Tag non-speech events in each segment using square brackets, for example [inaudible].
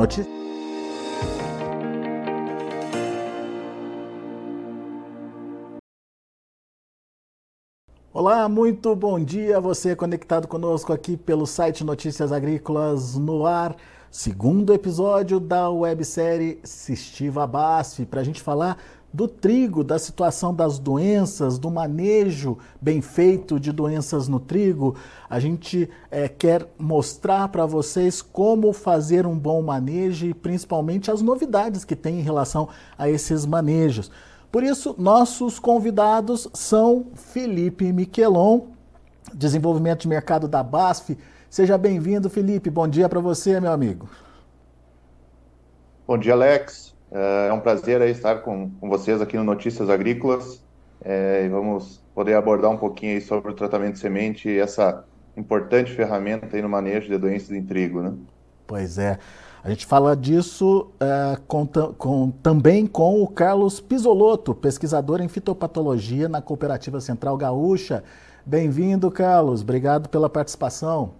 Notícia. Olá, muito bom dia. Você conectado conosco aqui pelo site Notícias Agrícolas no Ar, segundo episódio da websérie Sistiva Basf, para a gente falar do trigo, da situação das doenças, do manejo bem feito de doenças no trigo. A gente é, quer mostrar para vocês como fazer um bom manejo e principalmente as novidades que tem em relação a esses manejos. Por isso, nossos convidados são Felipe Miquelon, desenvolvimento de mercado da BASF. Seja bem-vindo, Felipe. Bom dia para você, meu amigo. Bom dia, Alex. É, é um prazer estar com, com vocês aqui no Notícias Agrícolas é, e vamos poder abordar um pouquinho sobre o tratamento de semente e essa importante ferramenta aí no manejo de doenças em trigo, né? Pois é. A gente fala disso é, com, com, também com o Carlos Pisolotto, pesquisador em fitopatologia na Cooperativa Central Gaúcha. Bem-vindo, Carlos. Obrigado pela participação.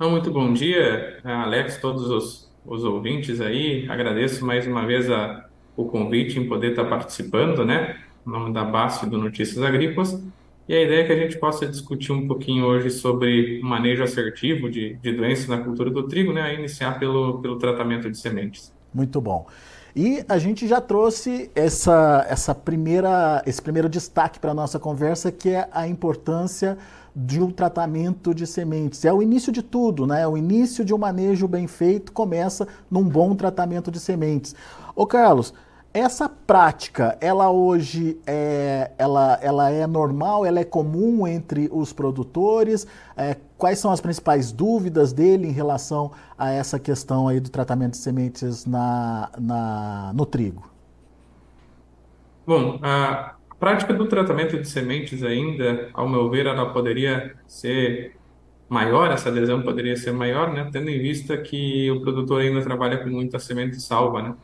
Muito bom dia, Alex, todos os os ouvintes aí. Agradeço mais uma vez a, o convite em poder estar participando, né? Em nome da BASF do Notícias Agrícolas. E a ideia é que a gente possa discutir um pouquinho hoje sobre o manejo assertivo de, de doenças na cultura do trigo, né? A iniciar pelo, pelo tratamento de sementes. Muito bom. E a gente já trouxe essa, essa primeira, esse primeiro destaque para a nossa conversa, que é a importância de um tratamento de sementes. É o início de tudo, né? O início de um manejo bem feito começa num bom tratamento de sementes. Ô Carlos, essa prática, ela hoje é, ela, ela é normal, ela é comum entre os produtores? É, quais são as principais dúvidas dele em relação a essa questão aí do tratamento de sementes na, na, no trigo? Bom, a, prática do tratamento de sementes ainda, ao meu ver, ela poderia ser maior, essa adesão poderia ser maior, né, tendo em vista que o produtor ainda trabalha com muita semente salva, né?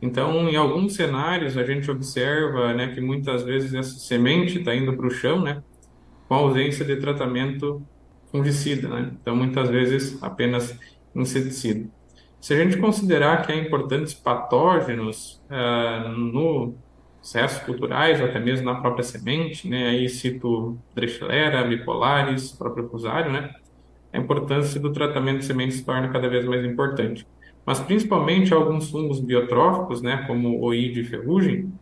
Então, em alguns cenários, a gente observa né, que muitas vezes essa semente está indo para o chão, né, com ausência de tratamento fungicida, né? Então, muitas vezes apenas inseticida. Se a gente considerar que há importantes patógenos uh, no processos culturais, até mesmo na própria semente, né? Aí cito Drechilera, Bipolaris, próprio Fusário, né? A importância do tratamento de sementes se torna cada vez mais importante. Mas principalmente alguns fungos biotróficos, né, como oide e ferrugem,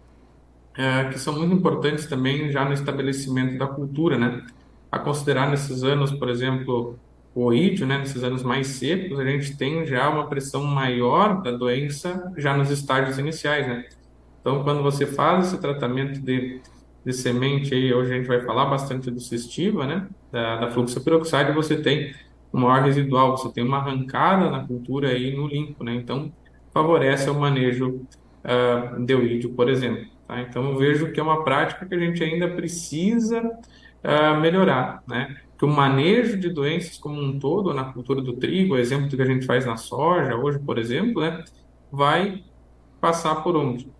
é, que são muito importantes também já no estabelecimento da cultura, né? A considerar nesses anos, por exemplo, o oídio, né, nesses anos mais secos, a gente tem já uma pressão maior da doença já nos estágios iniciais, né? Então, quando você faz esse tratamento de, de semente, aí, hoje a gente vai falar bastante do cistiva, né, da, da fluxoperoxide, você tem um maior residual, você tem uma arrancada na cultura aí no limpo, né, então favorece o manejo uh, de oídio, por exemplo. Tá? Então, eu vejo que é uma prática que a gente ainda precisa uh, melhorar, né, que o manejo de doenças como um todo na cultura do trigo, exemplo que a gente faz na soja hoje, por exemplo, né, vai passar por onde?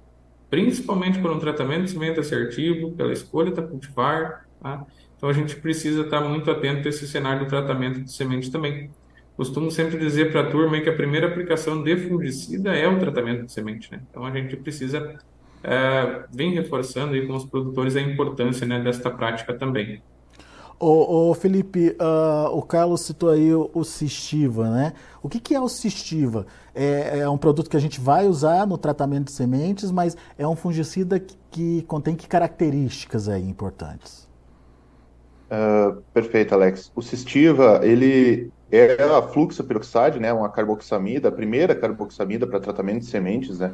Principalmente por um tratamento de semente assertivo, pela escolha da cultivar. Tá? Então a gente precisa estar muito atento a esse cenário do tratamento de semente também. Costumo sempre dizer para a turma que a primeira aplicação de fungicida é o tratamento de semente. Né? Então a gente precisa é, vir reforçando aí com os produtores a importância né, desta prática também. Ô, ô Felipe, uh, o Carlos citou aí o, o Cistiva, né? O que, que é o Cistiva? É, é, um produto que a gente vai usar no tratamento de sementes, mas é um fungicida que, que contém que características aí importantes? Uh, perfeito, Alex. O Cistiva, ele é a fluxoperoxide, né? Uma carboxamida, a primeira carboxamida para tratamento de sementes, né?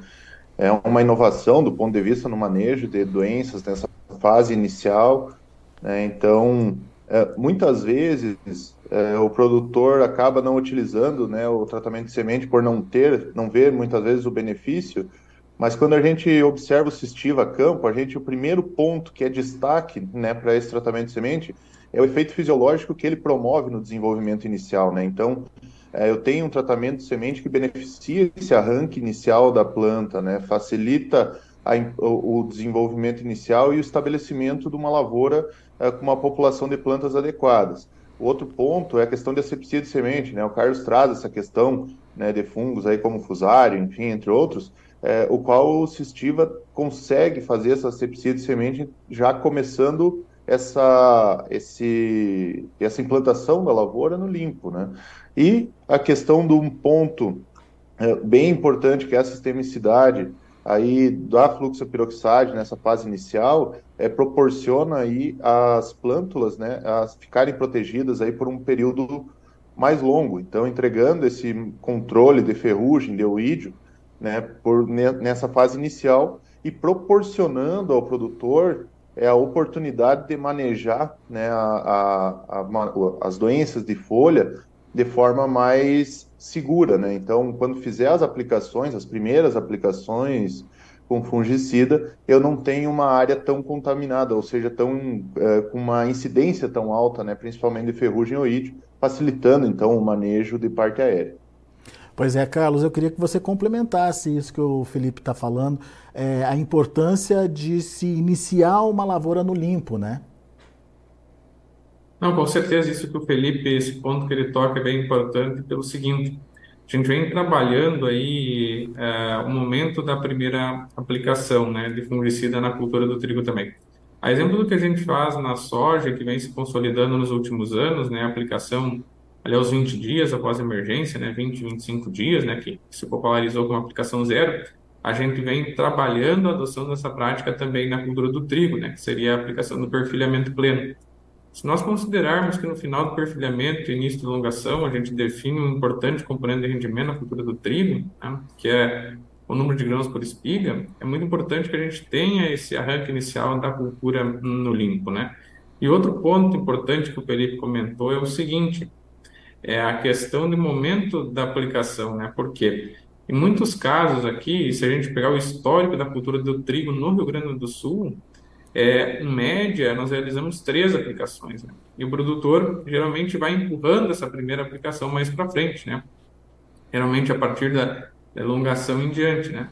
É uma inovação do ponto de vista no manejo de doenças nessa fase inicial, né? Então, é, muitas vezes é, o produtor acaba não utilizando né, o tratamento de semente por não ter, não ver muitas vezes o benefício, mas quando a gente observa o cistiva a campo, a gente o primeiro ponto que é destaque né, para esse tratamento de semente é o efeito fisiológico que ele promove no desenvolvimento inicial, né? Então, é, eu tenho um tratamento de semente que beneficia esse arranque inicial da planta, né? Facilita a, o desenvolvimento inicial e o estabelecimento de uma lavoura é, com uma população de plantas adequadas. Outro ponto é a questão de asepsia de semente, né? O Carlos traz essa questão né, de fungos aí como fusário, enfim, entre outros, é, o qual o Cistiva consegue fazer essa sepsia de semente já começando essa, esse, essa implantação da lavoura no limpo, né? E a questão de um ponto é, bem importante que é a sistemicidade aí da fluxopiroxide nessa fase inicial é, proporciona aí as plântulas, né, a ficarem protegidas aí por um período mais longo. Então, entregando esse controle de ferrugem, de oídio, né, por, nessa fase inicial e proporcionando ao produtor é, a oportunidade de manejar né, a, a, a, as doenças de folha de forma mais segura. Né? Então, quando fizer as aplicações, as primeiras aplicações com fungicida, eu não tenho uma área tão contaminada, ou seja, tão, é, com uma incidência tão alta, né, principalmente de ferrugem oídio, facilitando então o manejo de parte aérea. Pois é, Carlos, eu queria que você complementasse isso que o Felipe está falando, é, a importância de se iniciar uma lavoura no limpo, né? Não, com certeza, isso que o Felipe, esse ponto que ele toca é bem importante, pelo seguinte, a gente vem trabalhando aí é, o momento da primeira aplicação né, de fungicida na cultura do trigo também. A exemplo do que a gente faz na soja, que vem se consolidando nos últimos anos, né, a aplicação ali aos 20 dias após a emergência, né, 20, 25 dias, né, que se popularizou com a aplicação zero, a gente vem trabalhando a adoção dessa prática também na cultura do trigo, né, que seria a aplicação do perfilhamento pleno. Se nós considerarmos que no final do perfilhamento e início de elongação a gente define um importante componente de rendimento na cultura do trigo, né, que é o número de grãos por espiga, é muito importante que a gente tenha esse arranque inicial da cultura no limpo, né? E outro ponto importante que o Felipe comentou é o seguinte, é a questão do momento da aplicação, né? Porque em muitos casos aqui, se a gente pegar o histórico da cultura do trigo no Rio Grande do Sul, é, em média, nós realizamos três aplicações, né? E o produtor geralmente vai empurrando essa primeira aplicação mais para frente, né? Geralmente a partir da elongação em diante, né?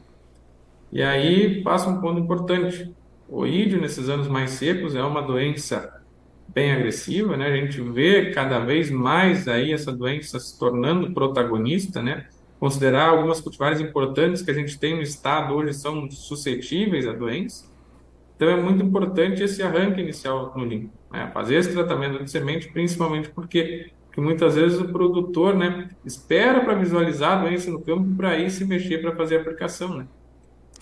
E aí passa um ponto importante. O ídio, nesses anos mais secos, é uma doença bem agressiva, né? A gente vê cada vez mais aí essa doença se tornando protagonista, né? Considerar algumas cultivares importantes que a gente tem no estado hoje são suscetíveis à doença. Então é muito importante esse arranque inicial no limpo, né? Fazer esse tratamento de semente, principalmente porque que muitas vezes o produtor, né, espera para visualizar a doença no campo para aí se mexer para fazer a aplicação, né?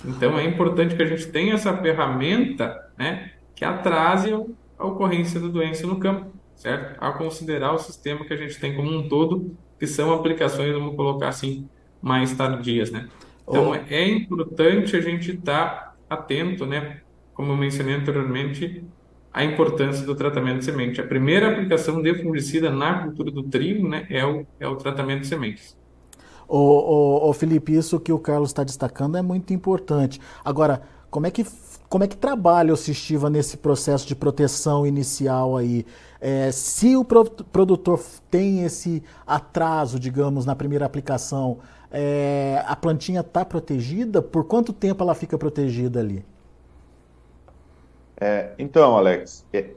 Então é importante que a gente tenha essa ferramenta, né, que atrase a ocorrência da doença no campo, certo? A considerar o sistema que a gente tem como um todo, que são aplicações, vamos colocar assim, mais tardias, né? Então, oh. é importante a gente estar tá atento, né? Como eu mencionei anteriormente, a importância do tratamento de semente. A primeira aplicação de fungicida na cultura do trigo, né, é o, é o tratamento de sementes. O, o, o Felipe, isso que o Carlos está destacando é muito importante. Agora, como é que como é que trabalha o Sistiva nesse processo de proteção inicial aí? É, se o produtor tem esse atraso, digamos, na primeira aplicação, é, a plantinha está protegida? Por quanto tempo ela fica protegida ali? É, então, Alex, é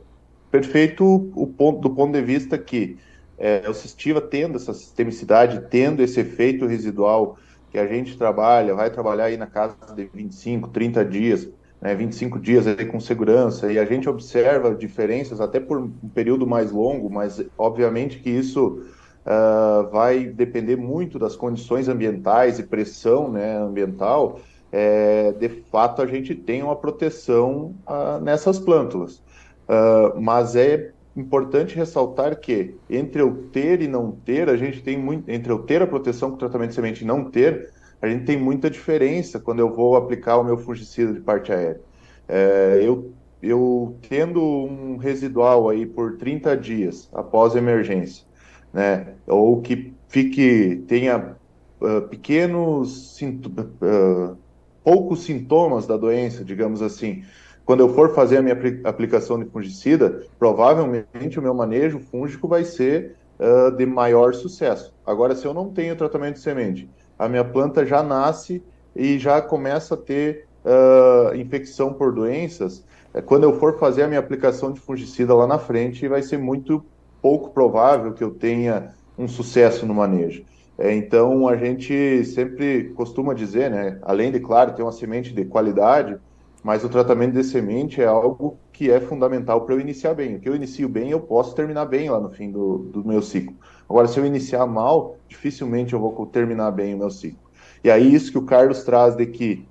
perfeito o ponto, do ponto de vista que é, o Sistiva tendo essa sistemicidade, tendo esse efeito residual que a gente trabalha, vai trabalhar aí na casa de 25, 30 dias, né, 25 dias aí com segurança, e a gente observa diferenças até por um período mais longo, mas obviamente que isso uh, vai depender muito das condições ambientais e pressão né, ambiental, é, de fato a gente tem uma proteção uh, nessas plântulas. Uh, mas é importante ressaltar que entre eu ter e não ter, a gente tem muito, entre eu ter a proteção com tratamento de semente e não ter, a gente tem muita diferença quando eu vou aplicar o meu fungicida de parte aérea. É, eu, eu tendo um residual aí por 30 dias após emergência, né, ou que fique, tenha uh, pequenos, uh, poucos sintomas da doença, digamos assim, quando eu for fazer a minha aplicação de fungicida, provavelmente o meu manejo fúngico vai ser uh, de maior sucesso. Agora, se eu não tenho tratamento de semente, a minha planta já nasce e já começa a ter uh, infecção por doenças, é, quando eu for fazer a minha aplicação de fungicida lá na frente, vai ser muito pouco provável que eu tenha um sucesso no manejo. É, então, a gente sempre costuma dizer, né, além de, claro, ter uma semente de qualidade, mas o tratamento de semente é algo que é fundamental para eu iniciar bem. O que eu inicio bem, eu posso terminar bem lá no fim do, do meu ciclo. Agora, se eu iniciar mal, dificilmente eu vou terminar bem o meu ciclo. E aí, isso que o Carlos traz de que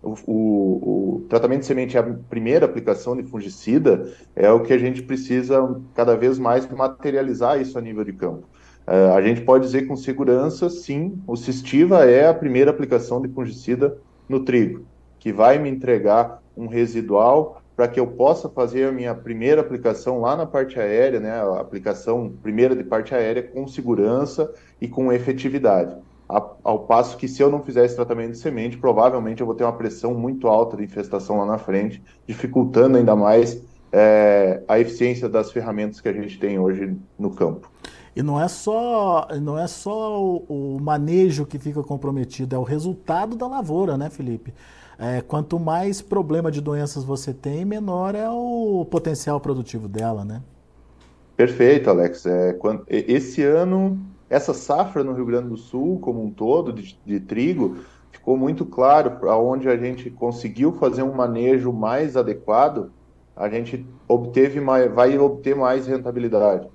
o, o, o, tratamento de semente é a primeira aplicação de fungicida, é o que a gente precisa cada vez mais materializar isso a nível de campo. Uh, a gente pode dizer com segurança, sim, o Cistiva é a primeira aplicação de fungicida no trigo que vai me entregar um residual para que eu possa fazer a minha primeira aplicação lá na parte aérea, né, a aplicação primeira de parte aérea com segurança e com efetividade. Ao passo que se eu não fizer esse tratamento de semente, provavelmente eu vou ter uma pressão muito alta de infestação lá na frente, dificultando ainda mais é, a eficiência das ferramentas que a gente tem hoje no campo. E não é só, não é só o, o manejo que fica comprometido, é o resultado da lavoura, né, Felipe? É, quanto mais problema de doenças você tem, menor é o potencial produtivo dela, né? Perfeito, Alex. É, quando, esse ano, essa safra no Rio Grande do Sul, como um todo, de, de trigo, ficou muito claro onde a gente conseguiu fazer um manejo mais adequado, a gente obteve mais, vai obter mais rentabilidade.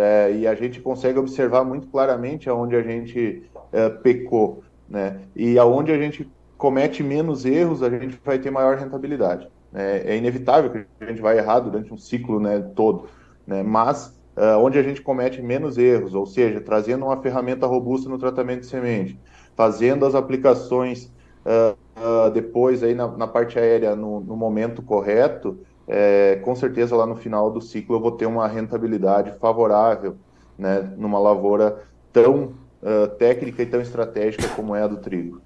É, e a gente consegue observar muito claramente aonde a gente é, pecou, né? E aonde a gente comete menos erros, a gente vai ter maior rentabilidade. É, é inevitável que a gente vai errar durante um ciclo né, todo, né? mas uh, onde a gente comete menos erros, ou seja, trazendo uma ferramenta robusta no tratamento de semente, fazendo as aplicações uh, depois aí na, na, parte aérea no, no momento correto, é, com certeza lá no final do ciclo eu vou ter uma rentabilidade favorável né, numa lavoura tão técnica e tão estratégica como é a do trigo.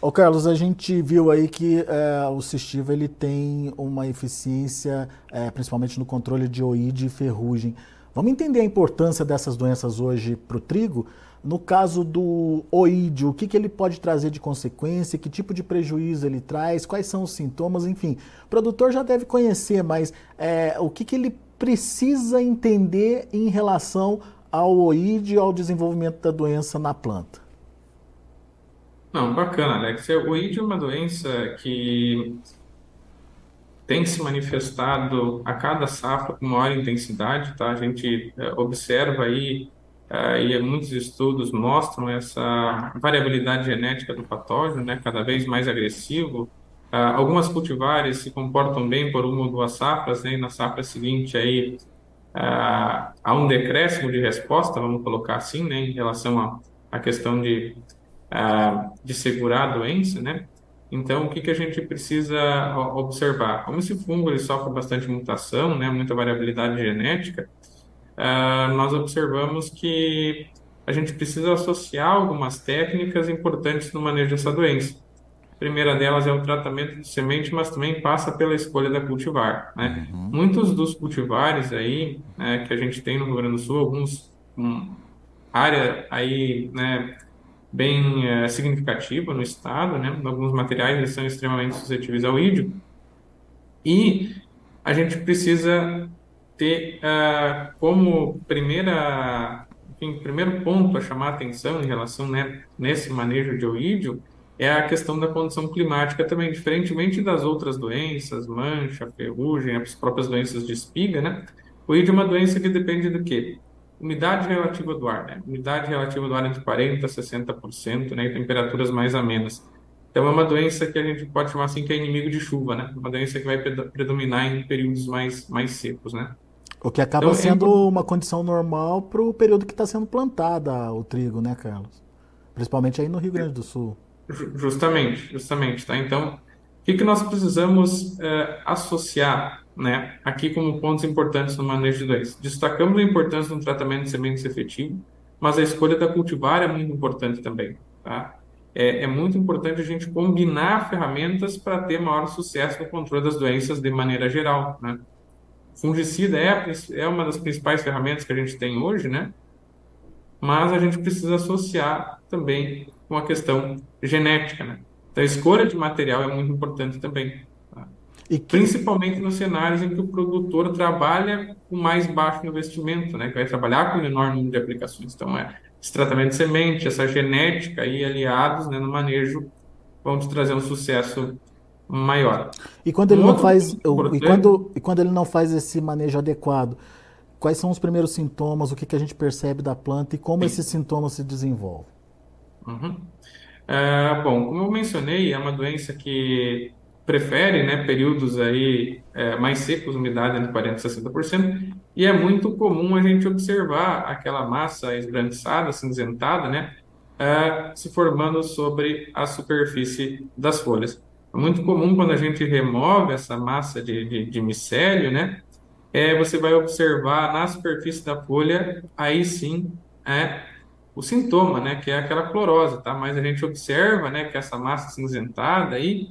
Ô Carlos, a gente viu aí que é, o Cistiva ele tem uma eficiência, é, principalmente no controle de oide e ferrugem. Vamos entender a importância dessas doenças hoje para o trigo? No caso do oídio, o que, que ele pode trazer de consequência, que tipo de prejuízo ele traz, quais são os sintomas, enfim. O produtor já deve conhecer, mas é, o que, que ele precisa entender em relação ao oídio e ao desenvolvimento da doença na planta? Não, bacana, Alex. O ID é uma doença que tem se manifestado a cada safra com maior intensidade, tá? A gente é, observa aí, e muitos estudos mostram essa variabilidade genética do patógeno, né? Cada vez mais agressivo. É, algumas cultivares se comportam bem por uma ou duas safras, né? E na safra seguinte aí há um decréscimo de resposta, vamos colocar assim, né? Em relação à, questão de de segurar a doença, né? Então, o que, que a gente precisa observar? Como esse fungo ele sofre bastante mutação, né, muita variabilidade genética, uh, nós observamos que a gente precisa associar algumas técnicas importantes no manejo dessa doença. A primeira delas é o tratamento de semente, mas também passa pela escolha da cultivar. Né? Uhum. Muitos dos cultivares aí né, que a gente tem no Rio Grande do Sul, alguns um, área aí né, bem é, significativa no estado, né? Alguns materiais eles são extremamente suscetíveis ao ídio. E a gente precisa ter uh, como primeira, enfim, primeiro ponto a chamar a atenção em relação né, nesse manejo de oídio é a questão da condição climática também, diferentemente das outras doenças, mancha, ferrugem, as próprias doenças de espiga, né? O ídio é uma doença que depende do quê? umidade relativa do ar, né? Umidade relativa do ar entre 40% e 60%, né? E temperaturas mais amenas. Então, é uma doença que a gente pode chamar assim que é inimigo de chuva, né? Uma doença que vai predominar em períodos mais, mais secos, né? O que acaba então, sendo é... uma condição normal para o período que está sendo plantada o trigo, né, Carlos? Principalmente aí no Rio Grande do Sul. Justamente, justamente, tá? Então, o que, que nós precisamos é, associar né, aqui como pontos importantes no manejo de doenças. Destacamos a importância do tratamento de sementes efetivo, mas a escolha da cultivar é muito importante também. Tá? É, é muito importante a gente combinar ferramentas para ter maior sucesso no controle das doenças de maneira geral. Né? Fungicida é, é uma das principais ferramentas que a gente tem hoje, né? mas a gente precisa associar também com a questão genética. Né? Então, a escolha de material é muito importante também. E que... Principalmente nos cenários em que o produtor trabalha com mais baixo investimento, né? Que vai trabalhar com menor número de aplicações. Então, é, esse tratamento de semente, essa genética e aliados né, no manejo vão te trazer um sucesso maior. E quando ele um não faz e quando, e quando ele não faz esse manejo adequado, quais são os primeiros sintomas, o que, que a gente percebe da planta e como Sim. esses sintomas se desenvolvem? Uhum. É, bom, como eu mencionei, é uma doença que prefere né, períodos aí é, mais secos, umidade entre 40% e 60%, e é muito comum a gente observar aquela massa esbranquiçada, cinzentada, né, é, se formando sobre a superfície das folhas. É muito comum quando a gente remove essa massa de, de, de micélio, né, é, você vai observar na superfície da folha, aí sim, é o sintoma, né, que é aquela clorose, tá? Mas a gente observa, né, que essa massa cinzentada aí,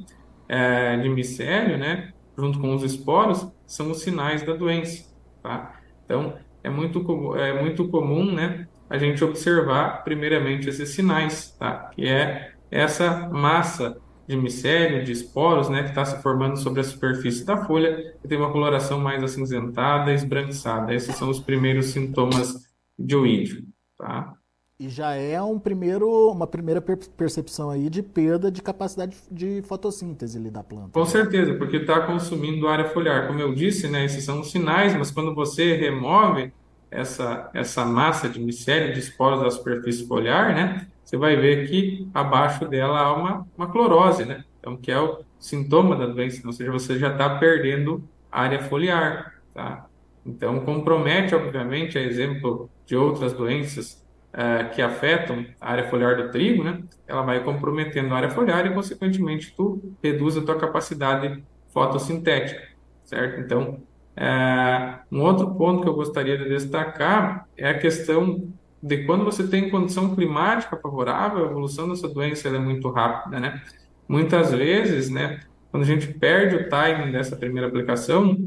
é, de micélio, né, junto com os esporos, são os sinais da doença, tá? Então, é muito, é muito comum, né, a gente observar primeiramente esses sinais, tá? Que é essa massa de micélio, de esporos, né, que está se formando sobre a superfície da folha, e tem uma coloração mais acinzentada, esbranquiçada. Esses são os primeiros sintomas de oídio, tá? E já é um primeiro, uma primeira percepção aí de perda de capacidade de fotossíntese ali da planta. Com certeza, porque está consumindo área foliar. Como eu disse, né, esses são os sinais, mas quando você remove essa, essa massa de micélio, de esporos da superfície foliar, né, você vai ver que abaixo dela há uma, uma clorose, né? Então, que é o sintoma da doença, ou seja, você já está perdendo área foliar, tá? Então, compromete, obviamente, a exemplo de outras doenças, uh, que afetam a área foliar do trigo, né? Ela vai comprometendo a área foliar e, consequentemente, tu reduz a tua capacidade fotossintética, certo? Então, uh, um outro ponto que eu gostaria de destacar é a questão de quando você tem condição climática favorável, a evolução dessa doença é muito rápida, né? Muitas vezes, né, quando a gente perde o timing dessa primeira aplicação,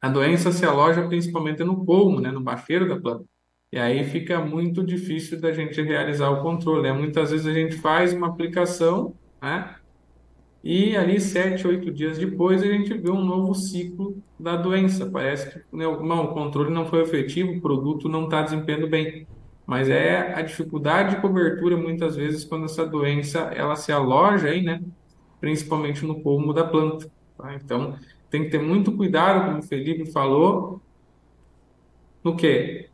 a doença se aloja principalmente no colmo, né, no bacheiro da planta. E aí fica muito difícil da gente realizar o controle. Né? Muitas vezes a gente faz uma aplicação, né? E ali, sete, oito dias depois, a gente vê um novo ciclo da doença. Parece que né, não, o controle não foi efetivo, o produto não está desempenhando bem. Mas é a dificuldade de cobertura, muitas vezes, quando essa doença ela se aloja aí, né? Principalmente no colmo da planta. Tá? Então, tem que ter muito cuidado, como o Felipe falou, no que?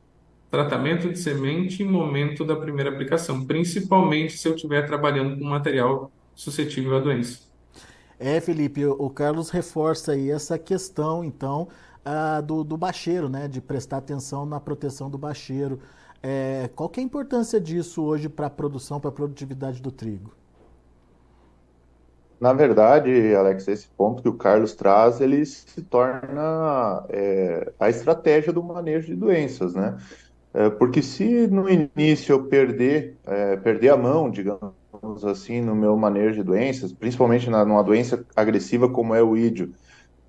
tratamento de semente em momento da primeira aplicação, principalmente se eu estiver trabalhando com material suscetível à doença. É, Felipe, o Carlos reforça aí essa questão, então, uh, do, do bacheiro, né, de prestar atenção na proteção do bacheiro. É, qual que é a importância disso hoje para a produção, para a produtividade do trigo? Na verdade, Alex, esse ponto que o Carlos traz, ele se torna é, a estratégia do manejo de doenças, né? É, porque se no início eu perder, é, perder a mão, digamos assim, no meu manejo de doenças, principalmente na, numa doença agressiva como é o ídio,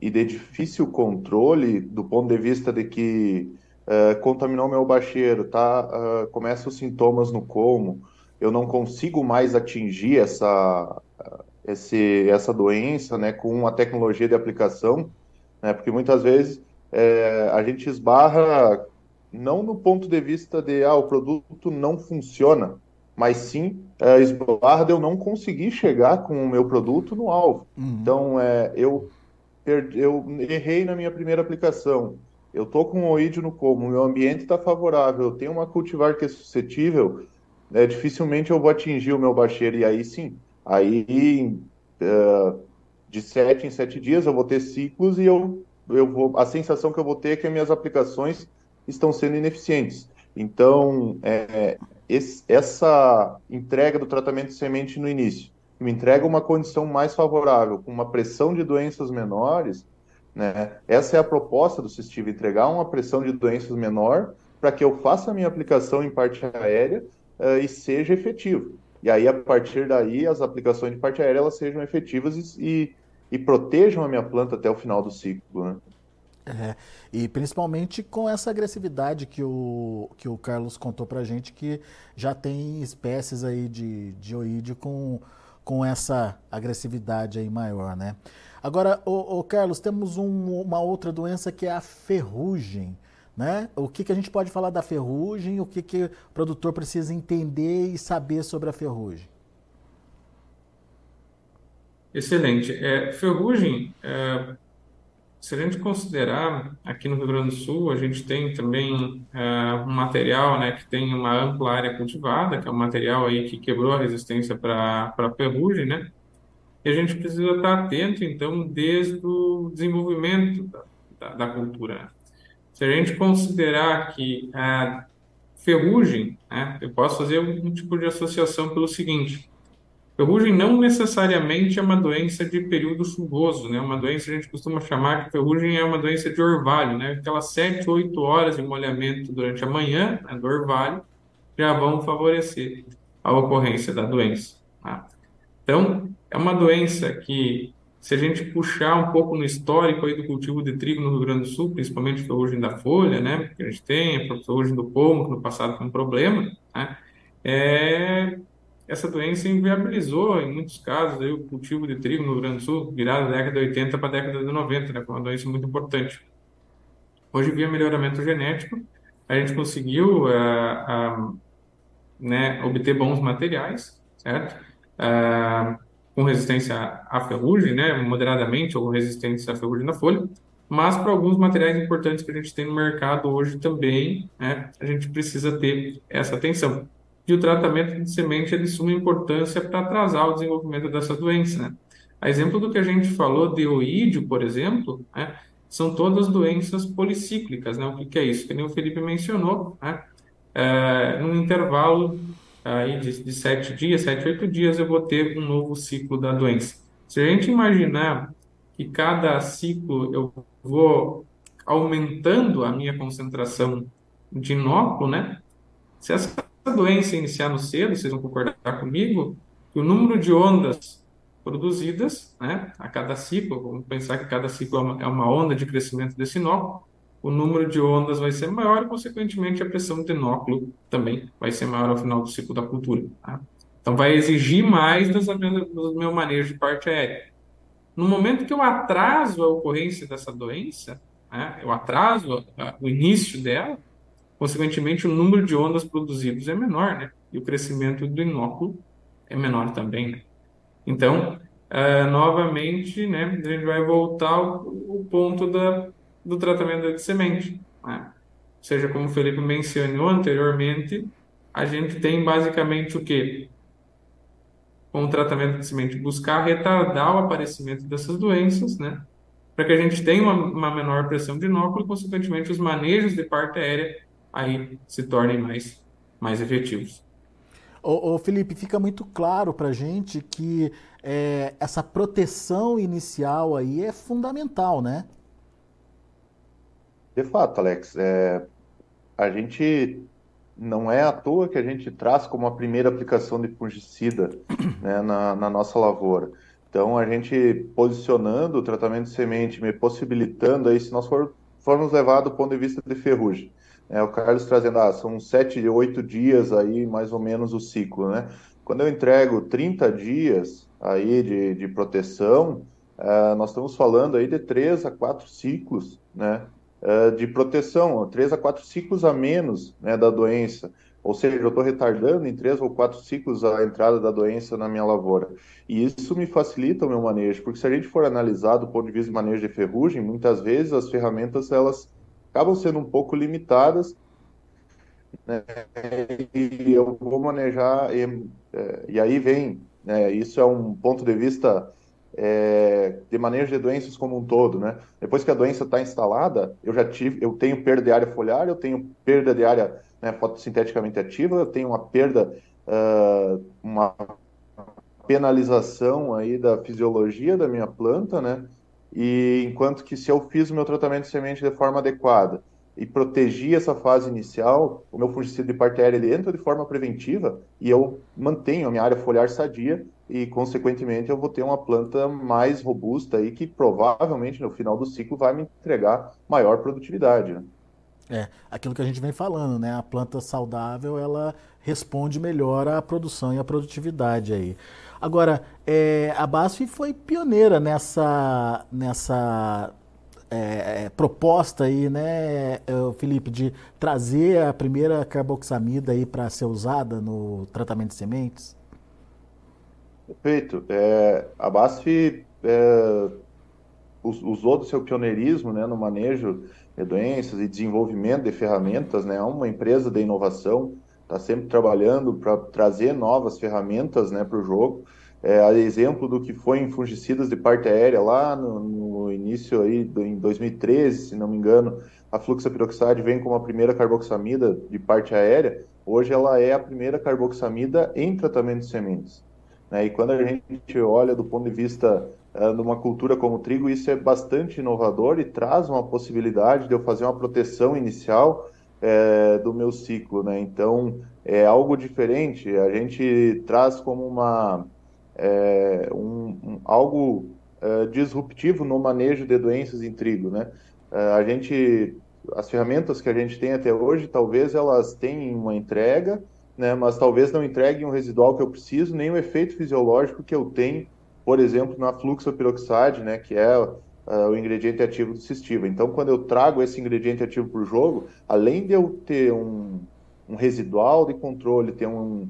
e de difícil controle do ponto de vista de que é, contaminou meu bacheiro, tá? Uh, começam os sintomas no colmo, eu não consigo mais atingir essa, esse, essa doença, né, com uma tecnologia de aplicação, né? Porque muitas vezes é, a gente esbarra não no ponto de vista de ah, o produto não funciona, mas sim é, esbarra eu não conseguir chegar com o meu produto no alvo. Uhum. Então, é, eu, perdi, eu errei na minha primeira aplicação, eu estou com o oídio no como, o meu ambiente está favorável, eu tenho uma cultivar que é suscetível, é, dificilmente eu vou atingir o meu bacheiro, e aí sim, aí é, de sete em sete dias eu vou ter ciclos e eu, eu vou, a sensação que eu vou ter é que as minhas aplicações estão sendo ineficientes. Então, é, esse, essa entrega do tratamento de semente no início me entrega uma condição mais favorável, com uma pressão de doenças menores, né? Essa é a proposta do Sistiva, entregar uma pressão de doenças menor para que eu faça a minha aplicação em parte aérea uh, e seja efetivo. E aí, a partir daí, as aplicações de parte aérea elas sejam efetivas e, e, e protejam a minha planta até o final do ciclo. Né? É, e principalmente com essa agressividade que o, que o Carlos contou pra gente, que já tem espécies aí de, de oídio com, com essa agressividade aí maior, né? Agora, o, Carlos, temos um, uma outra doença que é a ferrugem Né? O que, que a gente pode falar da ferrugem, o que, que o produtor precisa entender e saber sobre a ferrugem? Excelente. É, ferrugem, é, se a gente considerar, aqui no Rio Grande do Sul, a gente tem também é, um material né, que tem uma ampla área cultivada, que é um material aí que quebrou a resistência para a ferrugem, né? E a gente precisa estar atento, então, desde o desenvolvimento da, da, da cultura. Né? Se a gente considerar que a ferrugem, né, eu posso fazer um tipo de associação pelo seguinte: ferrugem não necessariamente é uma doença de período chuvoso, né? Uma doença a gente costuma chamar que ferrugem é uma doença de orvalho, né? Aquelas 7, 8 horas de molhamento durante a manhã né, do orvalho já vão favorecer a ocorrência da doença. Tá? Então, é uma doença que, se a gente puxar um pouco no histórico aí do cultivo de trigo no Rio Grande do Sul, principalmente ferrugem da folha, né, que a gente tem, a ferrugem do pomo, que no passado foi um problema, né, é, essa doença inviabilizou, em muitos casos, aí, o cultivo de trigo no Rio Grande do Sul, virado da década de 80 para a década de 90, né, foi uma doença muito importante. Hoje, via melhoramento genético, a gente conseguiu uh, uh, né, obter bons materiais, certo? Ah, com resistência à ferrugem, né, moderadamente, ou resistência à ferrugem na folha, mas para alguns materiais importantes que a gente tem no mercado hoje também, né, a gente precisa ter essa atenção. E o tratamento de semente é de suma importância para atrasar o desenvolvimento dessa doença. Né? A exemplo do que a gente falou de oídio, por exemplo, né, são todas doenças policíclicas. Né? O que, que é isso? Que nem o Felipe mencionou, né? É, num intervalo aí de, de sete dias, sete, oito dias, eu vou ter um novo ciclo da doença. Se a gente imaginar que cada ciclo eu vou aumentando a minha concentração de inóculo, né? Se essa doença iniciar no cedo, vocês vão concordar comigo, que o número de ondas produzidas, né, a cada ciclo, vamos pensar que cada ciclo é uma é onda de crescimento desse inóculo, o número de ondas vai ser maior e, consequentemente, a pressão do inóculo também vai ser maior ao final do ciclo da cultura. Tá? Então, vai exigir mais do meu manejo de parte aérea. No momento que eu atraso a ocorrência dessa doença, né, eu atraso a, o início dela, consequentemente, o número de ondas produzidas é menor, né? E o crescimento do inóculo é menor também, né? Então, uh, novamente, né, a gente vai voltar ao, ao ponto da do tratamento de semente. Né? Ou seja, como o Felipe mencionou anteriormente, a gente tem basicamente o quê? Com o tratamento de semente, buscar retardar o aparecimento dessas doenças, né? Para que a gente tenha uma, uma menor pressão de inóculo consequentemente, os manejos de parte aérea aí se tornem mais, mais efetivos. Ô, ô Felipe, fica muito claro para a gente que é, essa proteção inicial aí é fundamental, né? De fato, Alex, é, a gente não é à toa que a gente traz como a primeira aplicação de fungicida [clears throat] né, na, na, nossa lavoura. Então, a gente posicionando o tratamento de semente, me possibilitando aí, se nós for, formos levar do ponto de vista de ferrugem. É, o Carlos trazendo, ah, são sete, oito dias aí, mais ou menos o ciclo, né? Quando eu entrego 30 dias aí de, de proteção, uh, nós estamos falando aí de três a quatro ciclos, né? uh, de proteção, três a quatro ciclos a menos né, da doença. Ou seja, eu estou retardando em três ou quatro ciclos a entrada da doença na minha lavoura. E isso me facilita o meu manejo, porque se a gente for analisar do ponto de vista de manejo de ferrugem, muitas vezes as ferramentas elas acabam sendo um pouco limitadas né, e eu vou manejar e, é, e aí vem né, isso é um ponto de vista é, de manejo de doenças como um todo, né? Depois que a doença está instalada, eu já tive, eu tenho perda de área foliar, eu tenho perda de área né, fotossinteticamente ativa, eu tenho uma perda, uh, uma penalização aí da fisiologia da minha planta, né? E enquanto que se eu fiz o meu tratamento de semente de forma adequada e protegi essa fase inicial, o meu fungicida de parte aérea ele entra de forma preventiva e eu mantenho a minha área foliar sadia e, consequentemente, eu vou ter uma planta mais robusta e que provavelmente no final do ciclo vai me entregar maior produtividade. Né? É, aquilo que a gente vem falando, né? A planta saudável, ela responde melhor à produção e à produtividade aí. Agora, é, a BASF foi pioneira nessa, nessa é, proposta aí, né, Felipe, de trazer a primeira carboxamida aí para ser usada no tratamento de sementes? Perfeito. É, a BASF é, usou do seu pioneirismo né, no manejo de doenças e desenvolvimento de ferramentas, né, é uma empresa de inovação, está sempre trabalhando para trazer novas ferramentas né, para o jogo. É, exemplo do que foi em fungicidas de parte aérea lá no, no início aí do, em 2013, se não me engano, a fluxapiroxide vem como a primeira carboxamida de parte aérea. Hoje ela é a primeira carboxamida em tratamento de sementes. Né? E quando a gente olha do ponto de vista uh, de uma cultura como o trigo, isso é bastante inovador e traz uma possibilidade de eu fazer uma proteção inicial é, do meu ciclo. Né? Então, é algo diferente. A gente traz como uma é, um, um, algo é, disruptivo no manejo de doenças em trigo, né? A gente, as ferramentas que a gente tem até hoje, talvez elas tenham uma entrega, né? Mas talvez não entreguem o residual que eu preciso, nem o efeito fisiológico que eu tenho, por exemplo, na fluxopiroxide, né? Que é uh, o ingrediente ativo do cistiva. Então, quando eu trago esse ingrediente ativo para o jogo, além de eu ter um, um residual de controle, ter um,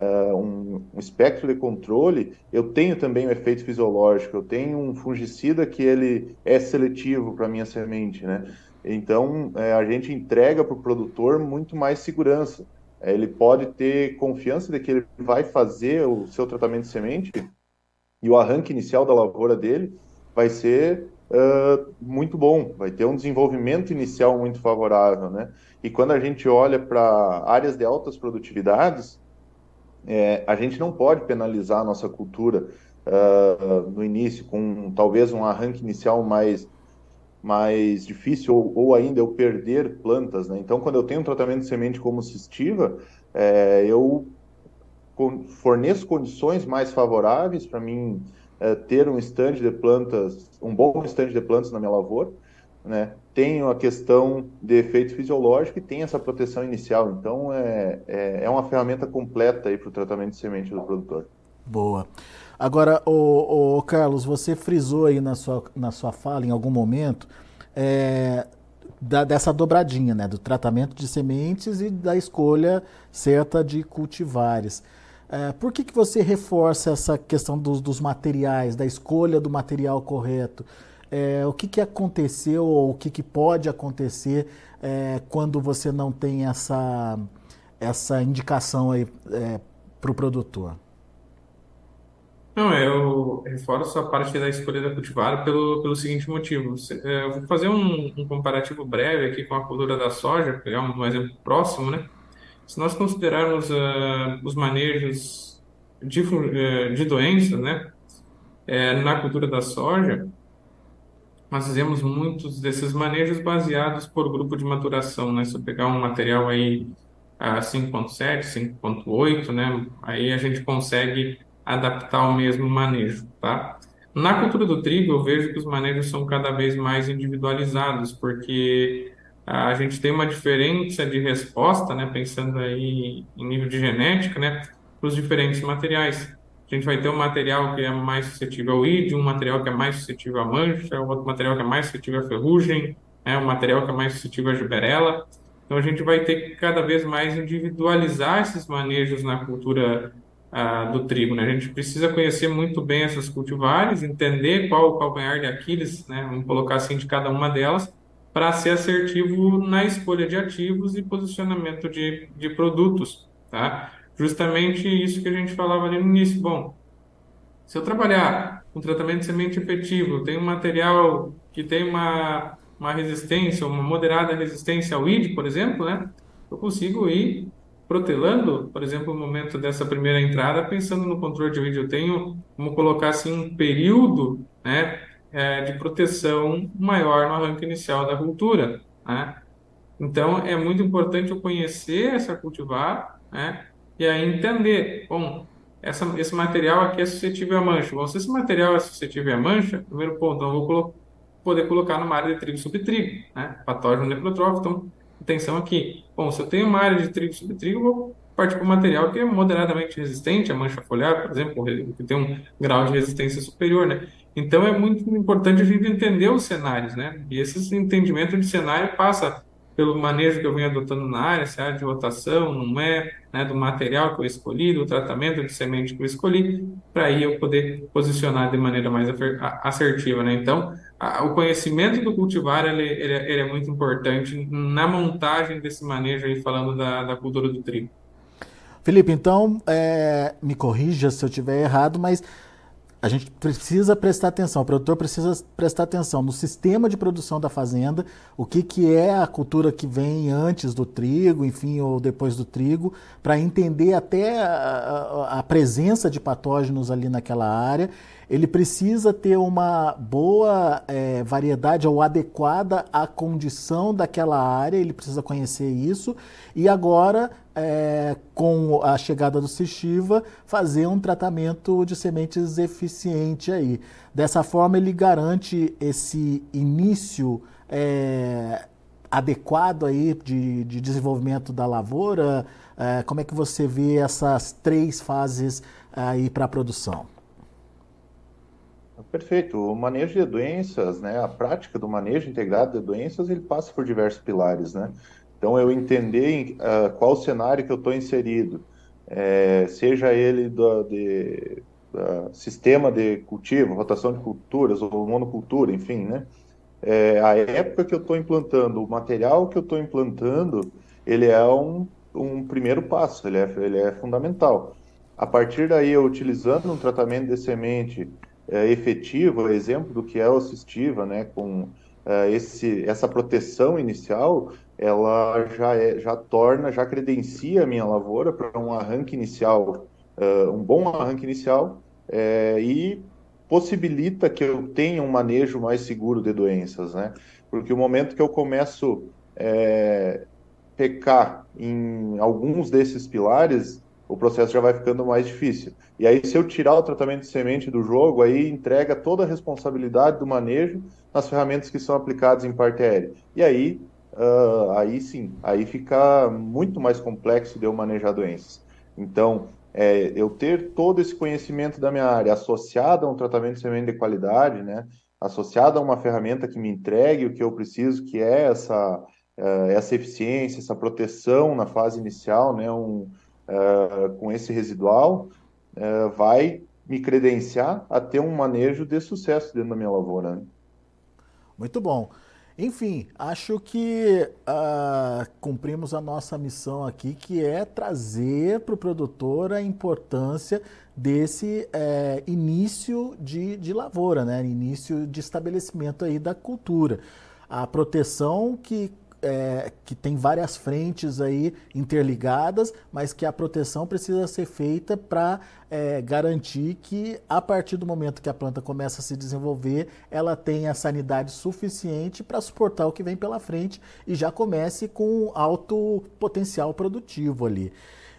uh, um, um, espectro de controle, eu tenho também um efeito fisiológico, eu tenho um fungicida que ele é seletivo para a minha semente, né? Então, é, a gente entrega para o produtor muito mais segurança. Ele pode ter confiança de que ele vai fazer o seu tratamento de semente e o arranque inicial da lavoura dele vai ser uh, muito bom, vai ter um desenvolvimento inicial muito favorável, né? E quando a gente olha para áreas de altas produtividades, é, a gente não pode penalizar a nossa cultura uh, no início, com talvez um arranque inicial mais, mais difícil, ou, ou ainda eu perder plantas. Né? Então, quando eu tenho um tratamento de semente como cistiva, é, eu forneço condições mais favoráveis para mim é, ter um estande de plantas, um bom estande de plantas na minha lavoura, né? Tem a questão de efeito fisiológico e tem essa proteção inicial. Então, é, é, é uma ferramenta completa para o tratamento de semente do produtor. Boa. Agora, o, o, Carlos, você frisou aí na sua, na sua fala, em algum momento, é, da, dessa dobradinha, né? Do tratamento de sementes e da escolha certa de cultivares. É, por que, que você reforça essa questão dos, dos materiais, da escolha do material correto? é, o que, que aconteceu ou o que, que pode acontecer é, quando você não tem essa, essa indicação aí é, para o produtor? Não, eu reforço a parte da escolha da cultivar pelo, pelo seguinte motivo. É, eu vou fazer um, um comparativo breve aqui com a cultura da soja, pegar um, um exemplo próximo, né? Se nós considerarmos uh, os manejos de, uh, de doenças, né, é, na cultura da soja, nós fizemos muitos desses manejos baseados por grupo de maturação, né? Se eu pegar um material aí a 5.7, 5.8, né? Aí a gente consegue adaptar o mesmo manejo, tá? Na cultura do trigo, eu vejo que os manejos são cada vez mais individualizados, porque a gente tem uma diferença de resposta, né? Pensando aí em nível de genética, né? Para os diferentes materiais a gente vai ter um material que é mais suscetível ao ídio, um material que é mais suscetível à mancha, outro material que é mais suscetível à ferrugem, né, um material que é mais suscetível à giberela. Então a gente vai ter que cada vez mais individualizar esses manejos na cultura ah, do trigo. Né? A gente precisa conhecer muito bem essas cultivares, entender qual o calcanhar de Aquiles, né? vamos colocar assim, de cada uma delas, para ser assertivo na escolha de ativos e posicionamento de, de produtos. Tá? justamente isso que a gente falava ali no início. Bom, se eu trabalhar com tratamento de semente efetivo, tem um material que tem uma, uma resistência, uma moderada resistência ao ID, por exemplo, né? Eu consigo ir protelando, por exemplo, o momento dessa primeira entrada, pensando no controle de ID, eu tenho, como colocar assim, um período, né, é, de proteção maior no arranque inicial da cultura, né? Então, é muito importante eu conhecer essa cultivar, né, e aí entender, bom, essa, esse material aqui é suscetível à mancha. Bom, se esse material é suscetível à mancha, primeiro ponto, eu vou colo poder colocar numa área de trigo subtrigo, né? Patógeno necrotrófico, então, atenção aqui. Bom, se eu tenho uma área de trigo subtrigo, eu vou parte para o material que é moderadamente resistente à mancha foliar, por exemplo, que tem um grau de resistência superior, né? Então é muito importante a gente entender os cenários, né? E esse entendimento de cenário passa pelo manejo que eu venho adotando na área, se é área de rotação, não é, né, do material que eu escolhi, do tratamento de semente que eu escolhi, para aí eu poder posicionar de maneira mais assertiva, né? Então, a, o conhecimento do cultivar, ele, ele, ele, é muito importante na montagem desse manejo aí, falando da, da cultura do trigo. Felipe, então, é, me corrija se eu estiver errado, mas a gente precisa prestar atenção, o produtor precisa prestar atenção no sistema de produção da fazenda, o que, que é a cultura que vem antes do trigo, enfim, ou depois do trigo, para entender até a, a, a, presença de patógenos ali naquela área. Ele precisa ter uma boa é, variedade ou adequada à condição daquela área, ele precisa conhecer isso. E agora é, com a chegada do Sestiva, fazer um tratamento de sementes eficiente aí. Dessa forma, ele garante esse início é, adequado aí de, de, desenvolvimento da lavoura. É, como é que você vê essas três fases aí para a produção? Perfeito. O manejo de doenças, né, a prática do manejo integrado de doenças, ele passa por diversos pilares, né? Então, eu entender uh, qual cenário que eu estou inserido, é, seja ele do de, sistema de cultivo, rotação de culturas ou monocultura, enfim, né? É, a época que eu estou implantando, o material que eu estou implantando, ele é um, um primeiro passo, ele é, ele é fundamental. A partir daí, eu utilizando um tratamento de semente é, efetivo, exemplo do que é assistiva, né, com é, esse, essa proteção inicial, ela já, é, já torna, já credencia a minha lavoura para um arranque inicial, uh, um bom arranque inicial, é, e possibilita que eu tenha um manejo mais seguro de doenças, né? Porque o momento que eu começo é, pecar em alguns desses pilares, o processo já vai ficando mais difícil. E aí, se eu tirar o tratamento de semente do jogo, aí entrega toda a responsabilidade do manejo nas ferramentas que são aplicadas em parte aérea. E aí uh, aí sim, aí fica muito mais complexo de eu manejar doenças. Então, é, eu ter todo esse conhecimento da minha área associado a um tratamento de semente de qualidade, né, associado a uma ferramenta que me entregue o que eu preciso, que é essa, uh, essa eficiência, essa proteção na fase inicial, né, um, uh, com esse residual, uh, vai me credenciar a ter um manejo de sucesso dentro da minha lavoura. Né? Muito bom. Enfim, acho que uh, cumprimos a nossa missão aqui, que é trazer para o produtor a importância desse é, início de, de lavoura, né? início de estabelecimento aí da cultura. A proteção que é, que tem várias frentes aí interligadas, mas que a proteção precisa ser feita para é, garantir que a partir do momento que a planta começa a se desenvolver, ela tenha sanidade suficiente para suportar o que vem pela frente e já comece com alto potencial produtivo ali.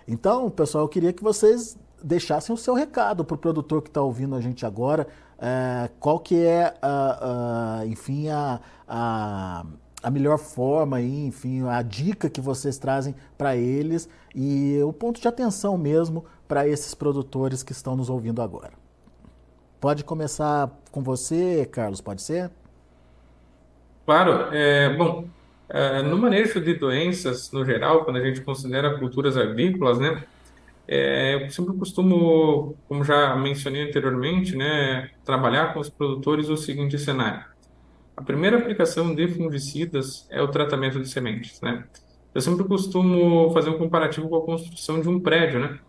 Então, pessoal, eu queria que vocês deixassem o seu recado para o produtor que está ouvindo a gente agora. É, qual que é, a, a, enfim, a, a a melhor forma, enfim, a dica que vocês trazem para eles e o ponto de atenção mesmo para esses produtores que estão nos ouvindo agora. Pode começar com você, Carlos, pode ser? Claro. É, bom, é, no manejo de doenças, no geral, quando a gente considera culturas agrícolas, né, é, eu sempre costumo, como já mencionei anteriormente, né, trabalhar com os produtores o seguinte cenário. A primeira aplicação de fungicidas é o tratamento de sementes, né? Eu sempre costumo fazer um comparativo com a construção de um prédio, né?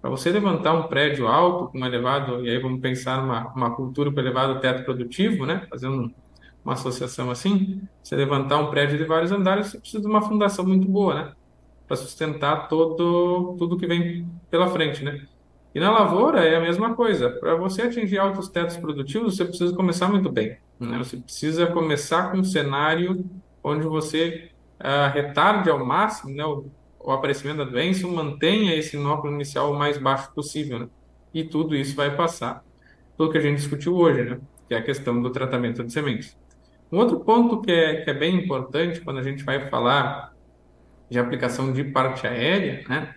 Para você levantar um prédio alto, com um elevado, e aí vamos pensar numa uma cultura com elevado teto produtivo, né? Fazendo uma associação assim, você levantar um prédio de vários andares, você precisa de uma fundação muito boa, né? Para sustentar todo tudo que vem pela frente, né? E na lavoura é a mesma coisa. Para você atingir altos tetos produtivos, você precisa começar muito bem. Né? Você precisa começar com um cenário onde você uh, retarde ao máximo né, o, o, aparecimento da doença, mantenha esse inóculo inicial o mais baixo possível. Né? E tudo isso vai passar pelo que a gente discutiu hoje, né? que é a questão do tratamento de sementes. Um outro ponto que é, que é bem importante quando a gente vai falar de aplicação de parte aérea, né?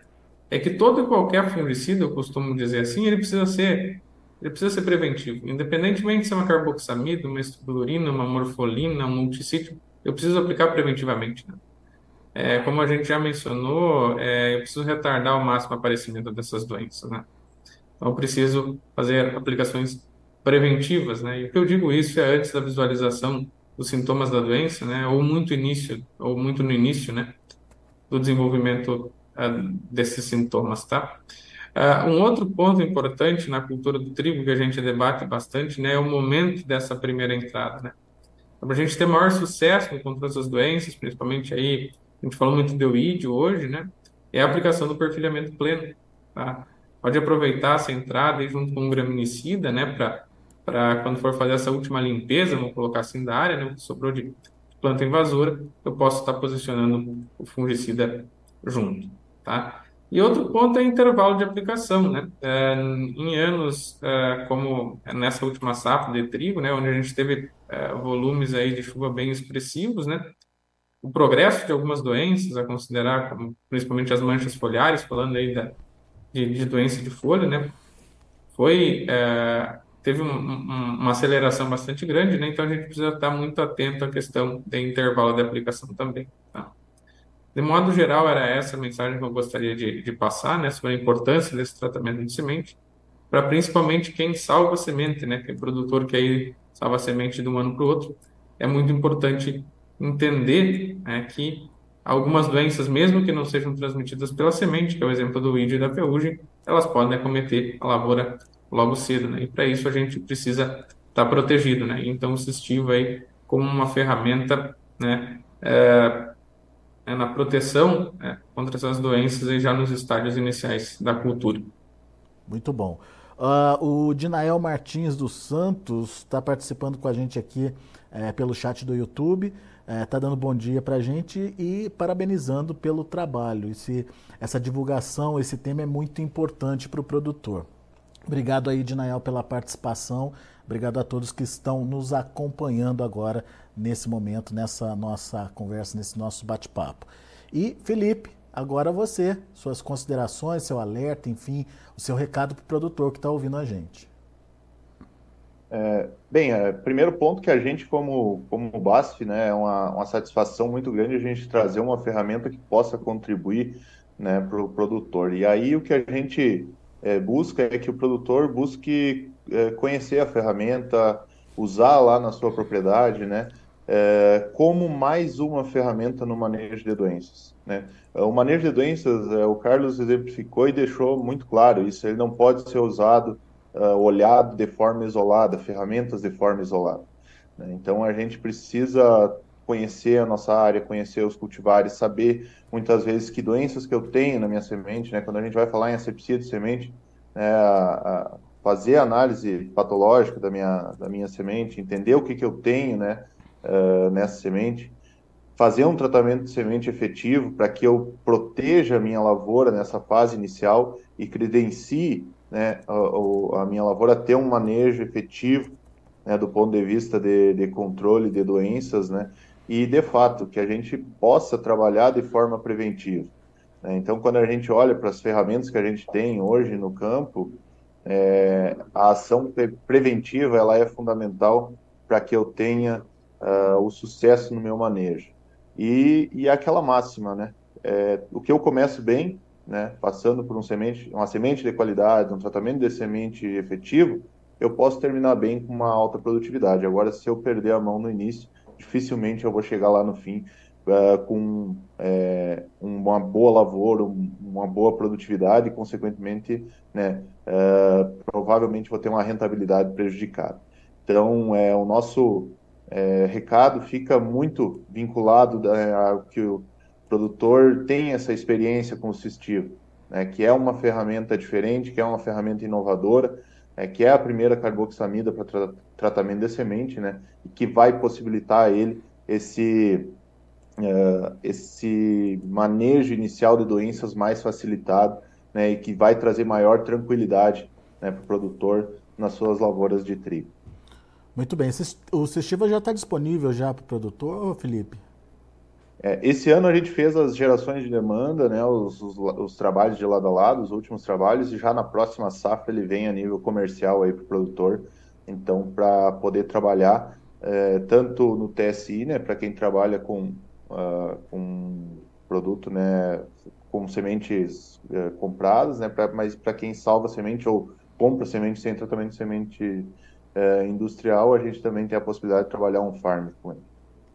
É que todo e qualquer fungicida, eu costumo dizer assim, ele precisa ser ele precisa ser preventivo. Independentemente se é uma carboxamida, uma estubilurina, uma morfolina, um multissítio, eu preciso aplicar preventivamente. Né? É, como a gente já mencionou, é, eu preciso retardar ao máximo o aparecimento dessas doenças. Né? Então, eu preciso fazer aplicações preventivas. Né? E o que eu digo isso é antes da visualização dos sintomas da doença, né? ou muito início, ou muito no início, né? do desenvolvimento desses sintomas, tá? Uh, um outro ponto importante na cultura do trigo que a gente debate bastante, né, é o momento dessa primeira entrada, né? Para a gente ter maior sucesso no controle doenças, principalmente aí, a gente falou muito de oídio hoje, né? É a aplicação do perfilhamento pleno, tá? Pode aproveitar essa entrada aí junto com um graminicida, né, para quando for fazer essa última limpeza, vamos colocar assim da área, né, que sobrou de planta invasora, eu posso estar posicionando o fungicida junto, tá? E outro ponto é intervalo de aplicação, né? É, em anos é, como nessa última safra de trigo, né, onde a gente teve é, volumes aí de chuva bem expressivos, né? O progresso de algumas doenças a considerar, como, principalmente as manchas foliares, falando aí da, de, de doença de folha, né? Foi é, teve um, um, uma aceleração bastante grande, né? Então a gente precisa estar muito atento à questão de intervalo de aplicação também. Tá? De modo geral, era essa a mensagem que eu gostaria de, de passar, né, sobre a importância desse tratamento de semente, para principalmente quem salva semente, né, que é produtor que aí salva semente de um ano para o outro. É muito importante entender né, que algumas doenças, mesmo que não sejam transmitidas pela semente, que é o exemplo do ídio e da ferrugem, elas podem acometer a lavoura logo cedo, né? E para isso a gente precisa estar tá protegido, né? Então o cistivo aí como uma ferramenta, né, é, né, na proteção né, contra essas doenças já nos estágios iniciais da cultura. Muito bom. Uh, o Dinael Martins dos Santos está participando com a gente aqui é, pelo chat do YouTube, está é, dando bom dia para a gente e parabenizando pelo trabalho. Esse, essa divulgação, esse tema é muito importante para o produtor. Obrigado aí, Dinael, pela participação. Obrigado a todos que estão nos acompanhando agora nesse momento, nessa nossa conversa, nesse nosso bate-papo. E, Felipe, agora você, suas considerações, seu alerta, enfim, o seu recado para o produtor que está ouvindo a gente. É, bem, é, primeiro ponto que a gente, como, como BASF, né, é uma, uma satisfação muito grande a gente trazer uma ferramenta que possa contribuir né, para o produtor. E aí o que a gente é, busca é que o produtor busque é, conhecer a ferramenta, usar lá na sua propriedade, né? É, como mais uma ferramenta no manejo de doenças. Né? O manejo de doenças, é, o Carlos exemplificou e deixou muito claro isso, ele não pode ser usado, uh, olhado de forma isolada, ferramentas de forma isolada. Né? Então a gente precisa conhecer a nossa área, conhecer os cultivares, saber muitas vezes que doenças que eu tenho na minha semente, né? Quando a gente vai falar em asepsia de semente, né, a, a fazer a análise patológica da minha, da minha semente, entender o que, que eu tenho, né, uh, nessa semente, fazer um tratamento de semente efetivo para que eu proteja a minha lavoura nessa fase inicial e credencie né, a, a minha lavoura a ter um manejo efetivo né, do ponto de vista de, de controle de doenças, né, e de fato que a gente possa trabalhar de forma preventiva. Né? Então, quando a gente olha para as ferramentas que a gente tem hoje no campo, é, a ação preventiva ela é fundamental para que eu tenha uh, o sucesso no meu manejo. E, e aquela máxima, né? É, o que eu começo bem, né, passando por um semente, uma semente de qualidade, um tratamento de semente efetivo, eu posso terminar bem com uma alta produtividade. Agora, se eu perder a mão no início, dificilmente eu vou chegar lá no fim uh, com é, uma boa lavoura, uma boa produtividade e, consequentemente, né, uh, provavelmente vou ter uma rentabilidade prejudicada. Então, é, o nosso é, recado fica muito vinculado a que o produtor tem essa experiência com o Sistivo, né, que é uma ferramenta diferente, que é uma ferramenta inovadora, é, que é a primeira carboxamida para tra tratamento de semente, né, e que vai possibilitar a ele esse, uh, esse manejo inicial de doenças mais facilitado, né, e que vai trazer maior tranquilidade né, para o produtor nas suas lavouras de trigo. Muito bem. O Sestiva já está disponível já para o produtor, Felipe? É, esse ano a gente fez as gerações de demanda, né, os, os, os, trabalhos de lado a lado, os últimos trabalhos, e já na próxima safra ele vem a nível comercial aí para o produtor. Então, para poder trabalhar é, tanto no TSI, né, para quem trabalha com, uh, com produto, né, com sementes uh, compradas, né, pra, mas para quem salva semente ou compra semente sem tratamento de semente uh, industrial, a gente também tem a possibilidade de trabalhar um farm com ele.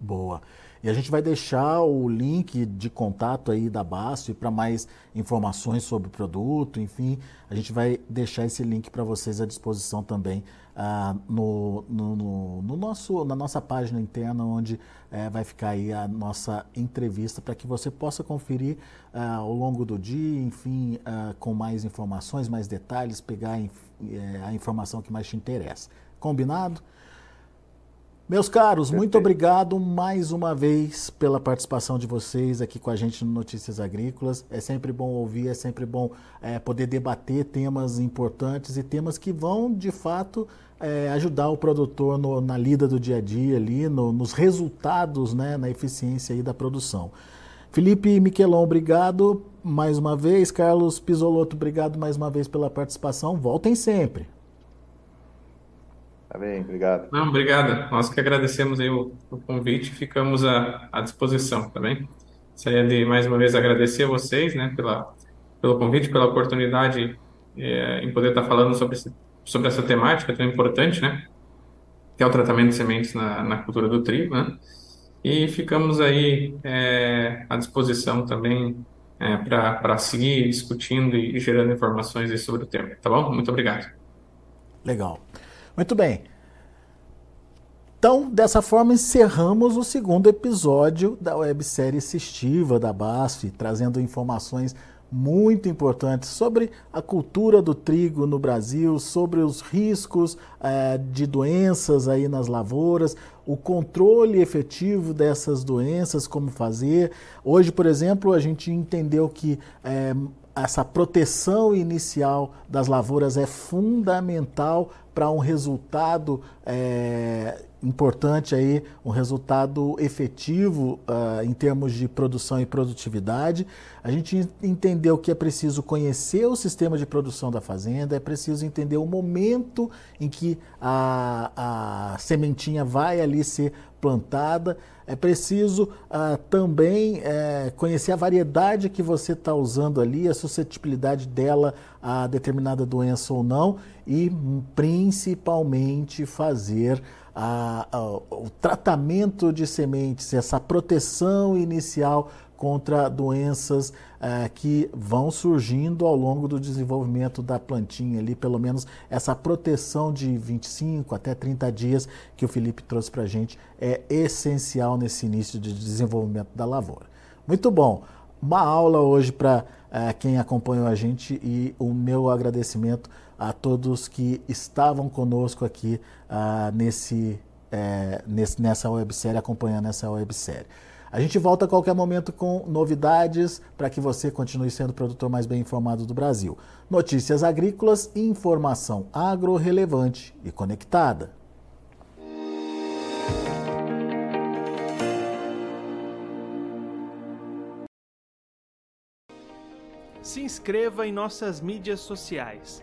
Boa. E a gente vai deixar o link de contato aí da Basto para mais informações sobre o produto, enfim, a gente vai deixar esse link para vocês à disposição também ah, no, no, no, nosso, na nossa página interna, onde eh, vai ficar aí a nossa entrevista para que você possa conferir ah, ao longo do dia, enfim, ah, com mais informações, mais detalhes, pegar eh, a informação que mais te interessa. Combinado? Meus caros, muito obrigado mais uma vez pela participação de vocês aqui com a gente no Notícias Agrícolas. É sempre bom ouvir, é sempre bom é, poder debater temas importantes e temas que vão, de fato, é, ajudar o produtor no, na lida do dia a dia ali, no, nos resultados, né, na eficiência aí da produção. Felipe Miquelon, obrigado mais uma vez. Carlos Pisolotto, obrigado mais uma vez pela participação. Voltem sempre. Tá bem, obrigado. Não, obrigado. Nós que agradecemos aí o, o convite, ficamos à, à disposição, tá bem? Gostaria de mais uma vez agradecer a vocês, né, pela, pelo convite, pela oportunidade é, em poder estar falando sobre, esse, sobre essa temática tão importante, né, que é o tratamento de sementes na, na cultura do trigo, né, e ficamos aí é, à disposição também é, para seguir discutindo e gerando informações sobre o tema, tá bom? Muito obrigado. Legal. Muito bem. Então, dessa forma, encerramos o segundo episódio da websérie Sisttiva da BASF, trazendo informações muito importantes sobre a cultura do trigo no Brasil, sobre os riscos eh, de doenças aí nas lavouras, o controle efetivo dessas doenças, como fazer. Hoje, por exemplo, a gente entendeu que eh, essa proteção inicial das lavouras é fundamental para um resultado é, importante aí, um resultado efetivo uh, em termos de produção e produtividade. A gente entendeu que é preciso conhecer o sistema de produção da fazenda, é preciso entender o momento em que a, a sementinha vai ali ser plantada. É preciso uh, também uh, conhecer a variedade que você está usando ali, a suscetibilidade dela a determinada doença ou não, e principalmente fazer a, a, o tratamento de sementes, essa proteção inicial contra doenças eh, que vão surgindo ao longo do desenvolvimento da plantinha ali, pelo menos essa proteção de 25 até 30 dias que o Felipe trouxe para a gente é essencial nesse início de desenvolvimento da lavoura. Muito bom, uma aula hoje para eh, quem acompanhou a gente e o meu agradecimento a todos que estavam conosco aqui uh, nesse, é, nesse, nessa websérie, acompanhando essa websérie. A gente volta a qualquer momento com novidades para que você continue sendo o produtor mais bem informado do Brasil. Notícias agrícolas e informação agro relevante e conectada. Se inscreva em nossas mídias sociais